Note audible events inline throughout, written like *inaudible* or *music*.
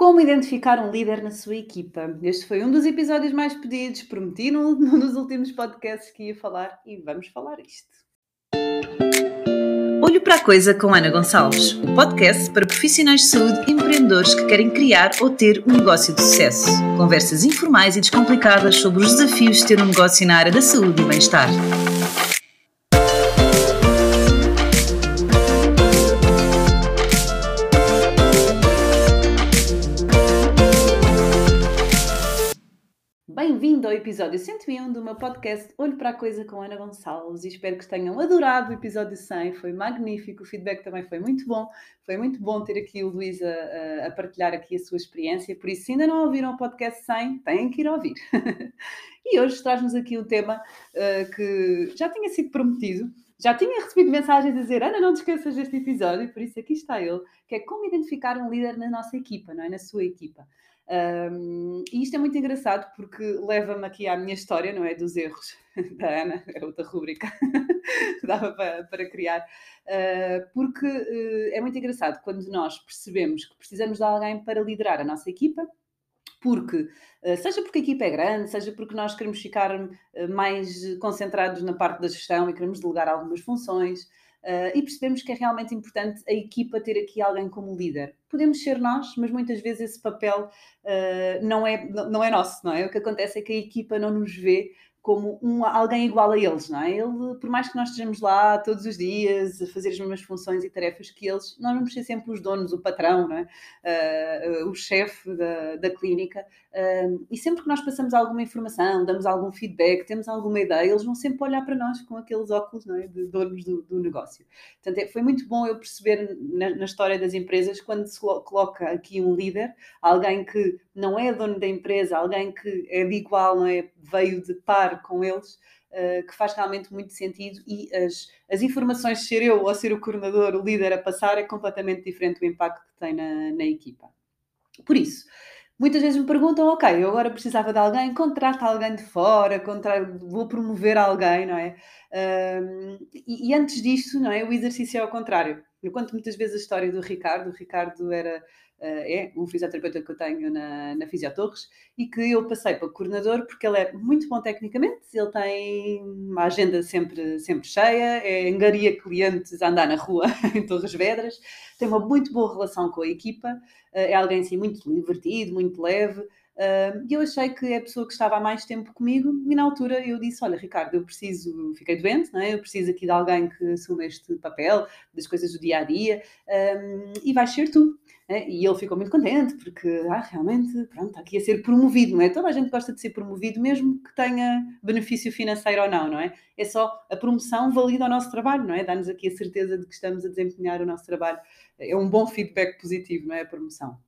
Como identificar um líder na sua equipa? Este foi um dos episódios mais pedidos, prometi num, *laughs* num dos últimos podcasts que ia falar e vamos falar isto. Olho para a Coisa com Ana Gonçalves, o um podcast para profissionais de saúde e empreendedores que querem criar ou ter um negócio de sucesso. Conversas informais e descomplicadas sobre os desafios de ter um negócio na área da saúde e bem-estar. Ao episódio 101 do meu podcast Olho para a Coisa com Ana Gonçalves e espero que tenham adorado o episódio 100, foi magnífico, o feedback também foi muito bom, foi muito bom ter aqui o Luís a, a partilhar aqui a sua experiência, por isso se ainda não ouviram o podcast 100, têm que ir ouvir. *laughs* e hoje traz-nos aqui um tema uh, que já tinha sido prometido, já tinha recebido mensagens a dizer Ana, não te esqueças deste episódio, por isso aqui está ele, que é como identificar um líder na nossa equipa, não é? Na sua equipa. Um, e isto é muito engraçado porque leva-me aqui à minha história, não é? Dos erros *laughs* da Ana, é outra rúbrica *laughs* que dava para, para criar, uh, porque uh, é muito engraçado quando nós percebemos que precisamos de alguém para liderar a nossa equipa, porque, uh, seja porque a equipa é grande, seja porque nós queremos ficar mais concentrados na parte da gestão e queremos delegar algumas funções, Uh, e percebemos que é realmente importante a equipa ter aqui alguém como líder. Podemos ser nós, mas muitas vezes esse papel uh, não, é, não é nosso, não é? O que acontece é que a equipa não nos vê como um, alguém igual a eles, não é? Ele, por mais que nós estejamos lá todos os dias a fazer as mesmas funções e tarefas que eles, nós vamos ser sempre os donos, o patrão, não é? Uh, o chefe da, da clínica. Uh, e sempre que nós passamos alguma informação, damos algum feedback, temos alguma ideia, eles vão sempre olhar para nós com aqueles óculos não é? de donos do, do negócio. Portanto, é, foi muito bom eu perceber na, na história das empresas quando se coloca aqui um líder, alguém que não é dono da empresa, alguém que é de igual, não é? veio de par com eles, uh, que faz realmente muito sentido e as, as informações, ser eu ou ser o coordenador, o líder a passar, é completamente diferente do impacto que tem na, na equipa. Por isso, muitas vezes me perguntam, ok, eu agora precisava de alguém, contrata alguém de fora, contra... vou promover alguém, não é? E, e, antes disto, não é? O exercício é ao contrário. Eu conto muitas vezes a história do Ricardo. O Ricardo era é um fisioterapeuta que eu tenho na, na Fisiotorres e que eu passei para coordenador porque ele é muito bom tecnicamente, ele tem uma agenda sempre, sempre cheia, é engaria clientes a andar na rua *laughs* em Torres Vedras, tem uma muito boa relação com a equipa, eh, é alguém assim muito divertido, muito leve. E eu achei que é a pessoa que estava há mais tempo comigo, e na altura eu disse: Olha, Ricardo, eu preciso, fiquei doente, não é? eu preciso aqui de alguém que assuma este papel das coisas do dia a dia, e vais ser tu. É, e ele ficou muito contente porque ah, realmente pronto, está aqui a ser promovido, não é? Toda a gente gosta de ser promovido, mesmo que tenha benefício financeiro ou não, não é? É só a promoção valida o nosso trabalho, não é? Dá-nos aqui a certeza de que estamos a desempenhar o nosso trabalho. É um bom feedback positivo, não é? A promoção.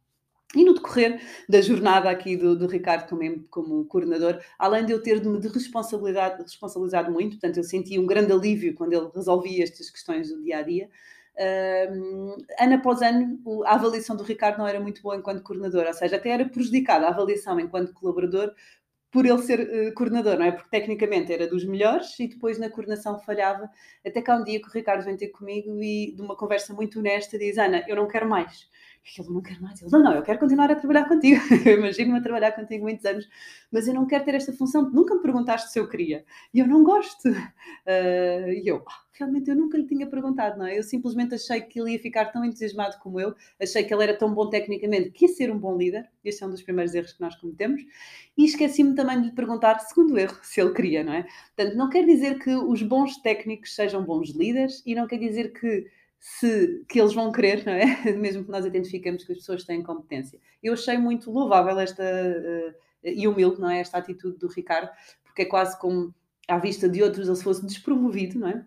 E no decorrer da jornada aqui do, do Ricardo como, como coordenador, além de eu ter de me responsabilizado muito, portanto eu senti um grande alívio quando ele resolvia estas questões do dia a dia, ano após ano, a avaliação do Ricardo não era muito boa enquanto coordenador, ou seja, até era prejudicada a avaliação enquanto colaborador por ele ser uh, coordenador, não é? Porque tecnicamente era dos melhores e depois na coordenação falhava. Até que há um dia que o Ricardo vem ter comigo e, de uma conversa muito honesta, diz: Ana, eu não quero mais. E ele não quer mais. Ele, não, não, eu quero continuar a trabalhar contigo. *laughs* eu imagino-me a trabalhar contigo muitos anos, mas eu não quero ter esta função. Nunca me perguntaste se eu queria. E eu não gosto. Uh, e eu, ah, realmente, eu nunca lhe tinha perguntado, não é? Eu simplesmente achei que ele ia ficar tão entusiasmado como eu, achei que ele era tão bom tecnicamente que ia ser um bom líder. Este é um dos primeiros erros que nós cometemos. E esqueci-me também de lhe perguntar, segundo erro, se ele queria, não é? Portanto, não quer dizer que os bons técnicos sejam bons líderes e não quer dizer que se, que eles vão querer, não é? *laughs* Mesmo que nós identificamos que as pessoas têm competência. Eu achei muito louvável esta uh, e humilde, não é? Esta atitude do Ricardo, porque é quase como à vista de outros ele se fosse despromovido, não é?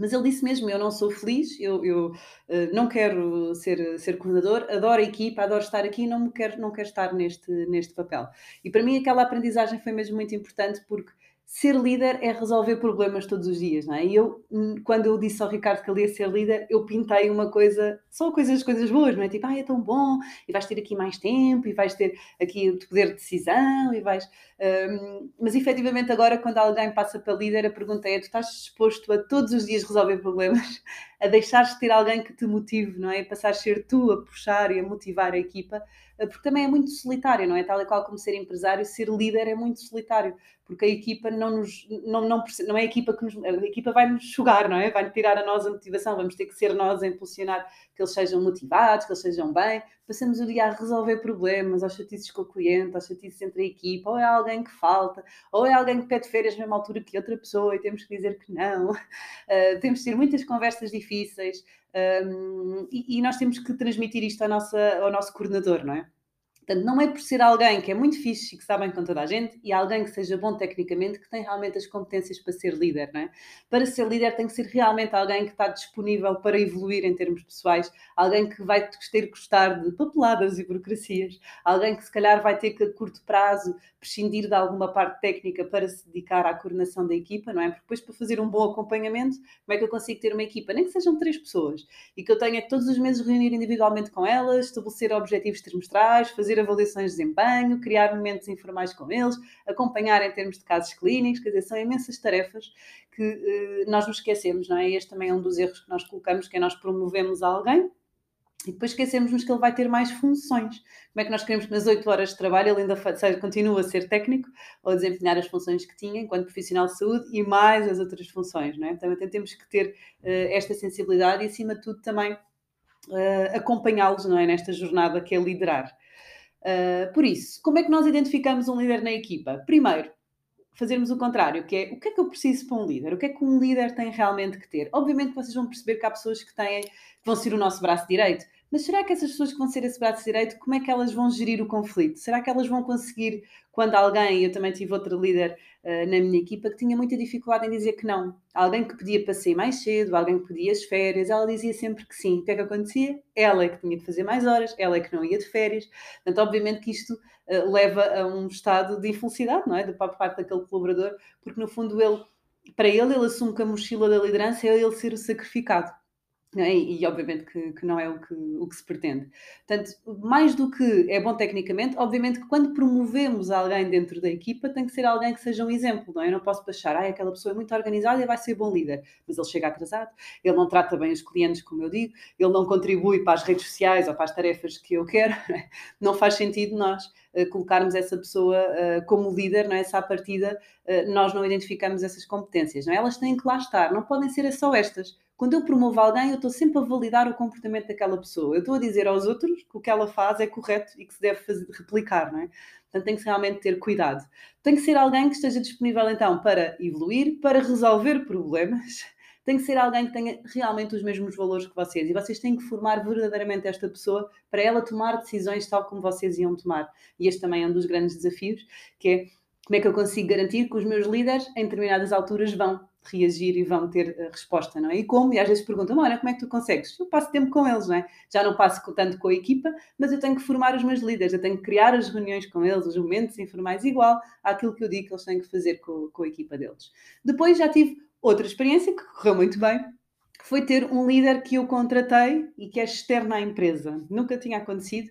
Mas ele disse mesmo: Eu não sou feliz, eu, eu uh, não quero ser, ser coordenador, adoro a equipa, adoro estar aqui, não, me quero, não quero estar neste, neste papel. E para mim, aquela aprendizagem foi mesmo muito importante porque ser líder é resolver problemas todos os dias, não é? E eu, hum, quando eu disse ao Ricardo que ele ia ser líder, eu pintei uma coisa, só coisas, coisas boas, não é? Tipo, ah, é tão bom, e vais ter aqui mais tempo, e vais ter aqui o poder de decisão, e vais. Um, mas efetivamente agora, quando alguém passa para líder, a pergunta é: tu estás disposto a todos os dias resolver problemas? A deixares de ter alguém que te motive, não é? Passares a ser tu a puxar e a motivar a equipa, eh, porque também é muito solitário, não é? Tal e qual como ser empresário, ser líder é muito solitário, porque a equipa não nos não, não, não é a equipa que nos, a equipa vai nos sugar, não é? Vai tirar a nós a motivação, vamos ter que ser nós a impulsionar que eles sejam motivados, que eles sejam bem. Passamos o dia a resolver problemas, aos chatices com o cliente, aos chatices entre a equipa, ou é alguém que falta, ou é alguém que pede férias na mesma altura que outra pessoa e temos que dizer que não. Uh, *laughs* temos de ter muitas conversas difíceis um, e, e, nós temos que transmitir isto ao, nossa, ao nosso coordenador, não é? Portanto, não é por ser alguém que é muito fixe e que está bem com toda a gente e alguém que seja bom tecnicamente que tem realmente as competências para ser líder, não é? Para ser líder tem que ser realmente alguém que está disponível para evoluir em termos pessoais, alguém que vai ter que gostar de papeladas e burocracias, alguém que se calhar vai ter que a curto prazo prescindir de alguma parte técnica para se dedicar à coordenação da equipa, não é? Porque depois para fazer um bom acompanhamento, como é que eu consigo ter uma equipa, nem que sejam três pessoas, e que eu tenha que todos os meses reunir individualmente com elas, estabelecer objetivos trimestrais, fazer fazer avaliações de desempenho, criar momentos informais com eles, acompanhar em termos de casos clínicos, quer dizer, são imensas tarefas que uh, nós nos esquecemos, não é? Este também é um dos erros que nós colocamos, que é nós promovemos alguém e depois esquecemos-nos que ele vai ter mais funções. Como é que nós queremos que nas 8 horas de trabalho ele ainda seja, continue a ser técnico ou a desempenhar as funções que tinha enquanto profissional de saúde e mais as outras funções, não é? Também temos que ter uh, esta sensibilidade e, acima de tudo, também uh, acompanhá-los, não é? Nesta jornada que é liderar. Uh, por isso, como é que nós identificamos um líder na equipa? Primeiro, fazermos o contrário, que é o que é que eu preciso para um líder? O que é que um líder tem realmente que ter? Obviamente vocês vão perceber que há pessoas que têm, que vão ser o nosso braço direito, mas será que essas pessoas que vão ser esse braço direito, como é que elas vão gerir o conflito? Será que elas vão conseguir, quando alguém, eu também tive outra líder uh, na minha equipa que tinha muita dificuldade em dizer que não. Alguém que pedia para sair mais cedo, alguém que pedia as férias, ela dizia sempre que sim. O que é que acontecia? Ela é que tinha de fazer mais horas, ela é que não ia de férias. Portanto, obviamente que isto uh, leva a um estado de infelicidade, não é? De parte daquele colaborador, porque no fundo ele, para ele, ele assume que a mochila da liderança é ele ser o sacrificado. É? E, e, obviamente que, que, não é o que, o que se pretende. Portanto, mais do que é bom tecnicamente, obviamente que quando promovemos alguém dentro da equipa, tem que ser alguém que seja um exemplo, não é? Eu não posso achar, ah, aquela pessoa é muito organizada e vai ser bom líder, mas ele chega atrasado, ele não trata bem os clientes, como eu digo, ele não contribui para as redes sociais ou para as tarefas que eu quero, *laughs* não faz sentido nós uh, colocarmos essa pessoa uh, como líder, não é? Essa partida, uh, nós não identificamos essas competências, não é? Elas têm que lá estar, não podem ser só estas quando eu promovo alguém, eu estou sempre a validar o comportamento daquela pessoa. Eu estou a dizer aos outros que o que ela faz é correto e que se deve fazer, replicar, não é? Portanto, tem que realmente ter cuidado. Tem que ser alguém que esteja disponível, então, para evoluir, para resolver problemas. *laughs* Tem que ser alguém que tenha realmente os mesmos valores que vocês. E vocês têm que formar verdadeiramente esta pessoa para ela tomar decisões tal como vocês iam tomar. E este também é um dos grandes desafios, que é como é que eu consigo garantir que os meus líderes, em determinadas alturas, vão reagir e vão ter a resposta, não é? E como? E às vezes perguntam, olha, como é que tu consegues? Eu passo tempo com eles, não é? Já não passo tanto com a equipa, mas eu tenho que formar os meus líderes, eu tenho que criar as reuniões com eles, os momentos informais, igual àquilo que eu digo que eles têm que fazer com, com a equipa deles. Depois já tive outra experiência que correu muito bem, foi ter um líder que eu contratei e que é externo à empresa. Nunca tinha acontecido.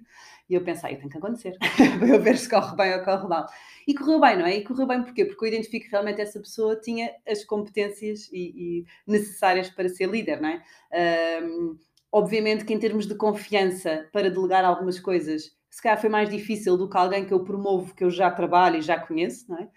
E eu pensei, tem que acontecer, *laughs* para eu ver se corre bem ou corre mal. E correu bem, não é? E correu bem porquê? Porque eu identifico que realmente essa pessoa tinha as competências e, e necessárias para ser líder, não é? Um, obviamente que em termos de confiança para delegar algumas coisas, se calhar foi mais difícil do que alguém que eu promovo, que eu já trabalho e já conheço, não é?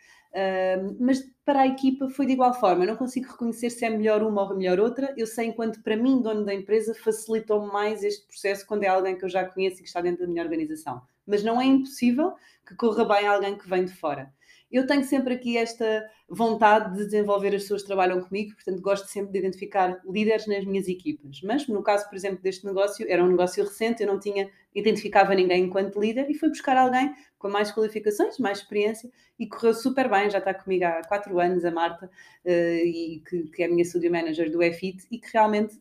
Mas para a equipa foi de igual forma. Eu não consigo reconhecer se é melhor uma ou melhor outra. Eu sei, enquanto para mim, dono da empresa, facilitou mais este processo quando é alguém que eu já conheço e que está dentro da minha organização. Mas não é impossível que corra bem alguém que vem de fora eu tenho sempre aqui esta vontade de desenvolver as pessoas que trabalham comigo, portanto, gosto sempre de identificar líderes nas minhas equipas. Mas no caso, por exemplo, deste negócio, era um negócio recente, eu não tinha, identificava ninguém enquanto líder e fui buscar alguém com mais qualificações, mais experiência e correu super bem. Já está comigo há quatro anos, a Marta, uh, e que, é a minha studio manager do EFIT e que realmente.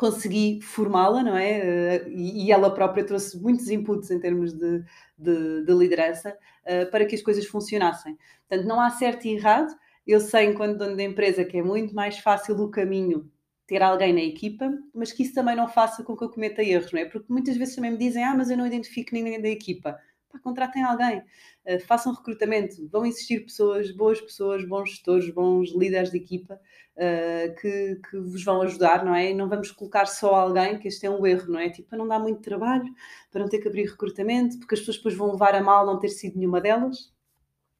Consegui formá-la, não é? Uh, e, ela própria trouxe muitos inputs em termos de, de, de liderança uh, para que as coisas funcionassem. Portanto, não há certo e errado. Eu sei, enquanto dono da empresa, que é muito mais fácil o caminho ter alguém na equipa, mas que isso também não faça com que eu cometa erros, não é? Porque muitas vezes também me dizem, ah, mas eu não identifico ninguém da equipa. Pá, contratem alguém, uh, façam recrutamento, vão existir pessoas, boas pessoas, bons gestores, bons líderes de equipa uh, que, que, vos vão ajudar, não é? E não vamos colocar só alguém, que este é um erro, não é? Tipo, para não dar muito trabalho, para não ter que abrir recrutamento, porque as pessoas depois vão levar a mal não ter sido nenhuma delas.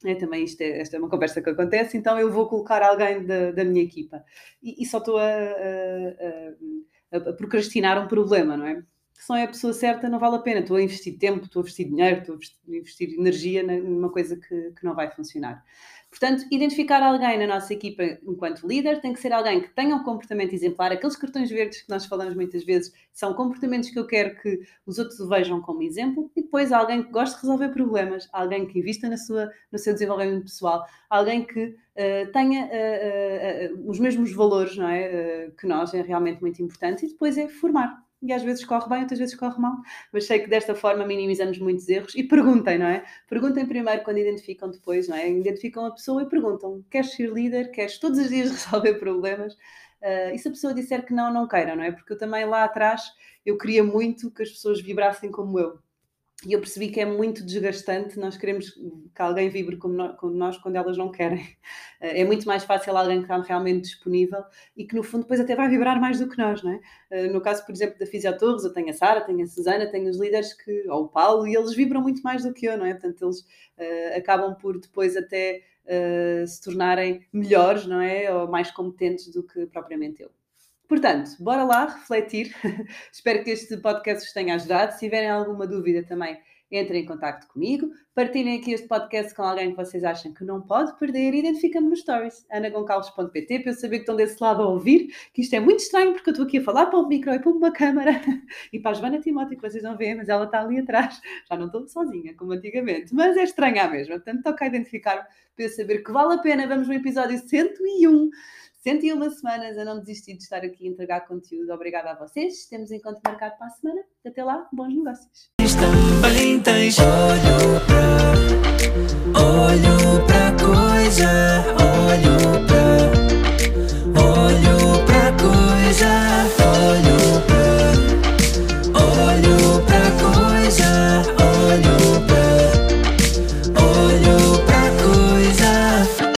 É, também isto é, esta é uma conversa que acontece, então eu vou colocar alguém da, da minha equipa. E, e só estou a, a, a, a, procrastinar um problema, não é? Se não é a pessoa certa, não vale a pena. Estou a investir tempo, estou a investir dinheiro, estou a investir energia numa coisa que, que não vai funcionar. Portanto, identificar alguém na nossa equipa enquanto líder tem que ser alguém que tenha um comportamento exemplar. Aqueles cartões verdes que nós falamos muitas vezes são comportamentos que eu quero que os outros vejam como exemplo. E depois alguém que goste de resolver problemas, alguém que invista na sua, no seu desenvolvimento pessoal, alguém que uh, tenha uh, uh, os mesmos valores não é? que nós, é realmente muito importante. E depois é formar e às vezes corre bem, outras vezes corre mal. Mas sei que desta forma minimizamos muitos erros e perguntem, não é? Perguntem primeiro quando identificam depois, não é? Identificam a pessoa e perguntam: queres ser líder? Queres todos os dias *laughs* resolver problemas? Uh, e se a pessoa disser que não, não queira, não é? Porque eu também lá atrás eu queria muito que as pessoas vibrassem como eu. E eu percebi que é muito desgastante nós queremos que alguém vibre como nós quando elas não querem. *laughs* É muito mais fácil alguém que está realmente disponível e que no fundo depois até vai vibrar mais do que nós, não é? Eh, no caso, por exemplo, da Fisiotorres, eu tenho a Sara, tenho a Susana, tenho os líderes que, ou o Paulo, e eles vibram muito mais do que eu, não é? Portanto, eles uh, acabam por depois até uh, se tornarem melhores, não é? Ou mais competentes do que propriamente eu. Portanto, bora lá refletir. *laughs* Espero que este podcast vos tenha ajudado. Se tiverem alguma dúvida também, entrem em contato comigo. Partilhem aqui este podcast com alguém que vocês acham que não pode perder. Identifica-me nos stories, anagoncalves.pt, para eu saber que estão desse lado a ouvir, que isto é muito estranho porque eu estou aqui a falar para um micro e para uma câmara. *laughs* E para a Joana Timóteo, que vocês não veem, mas ela está ali atrás. Já não estou sozinha, como antigamente. Mas é estranha mesmo. Portanto, toca a identificar para eu saber que vale a pena. Vamos no episódio 101 101 semanas a não desistir de estar aqui a entregar conteúdo. Obrigada a vocês. Temos encontro marcado para a semana. Até lá, bons negócios mas também tens olho pra, olho pra coisa, olho pra.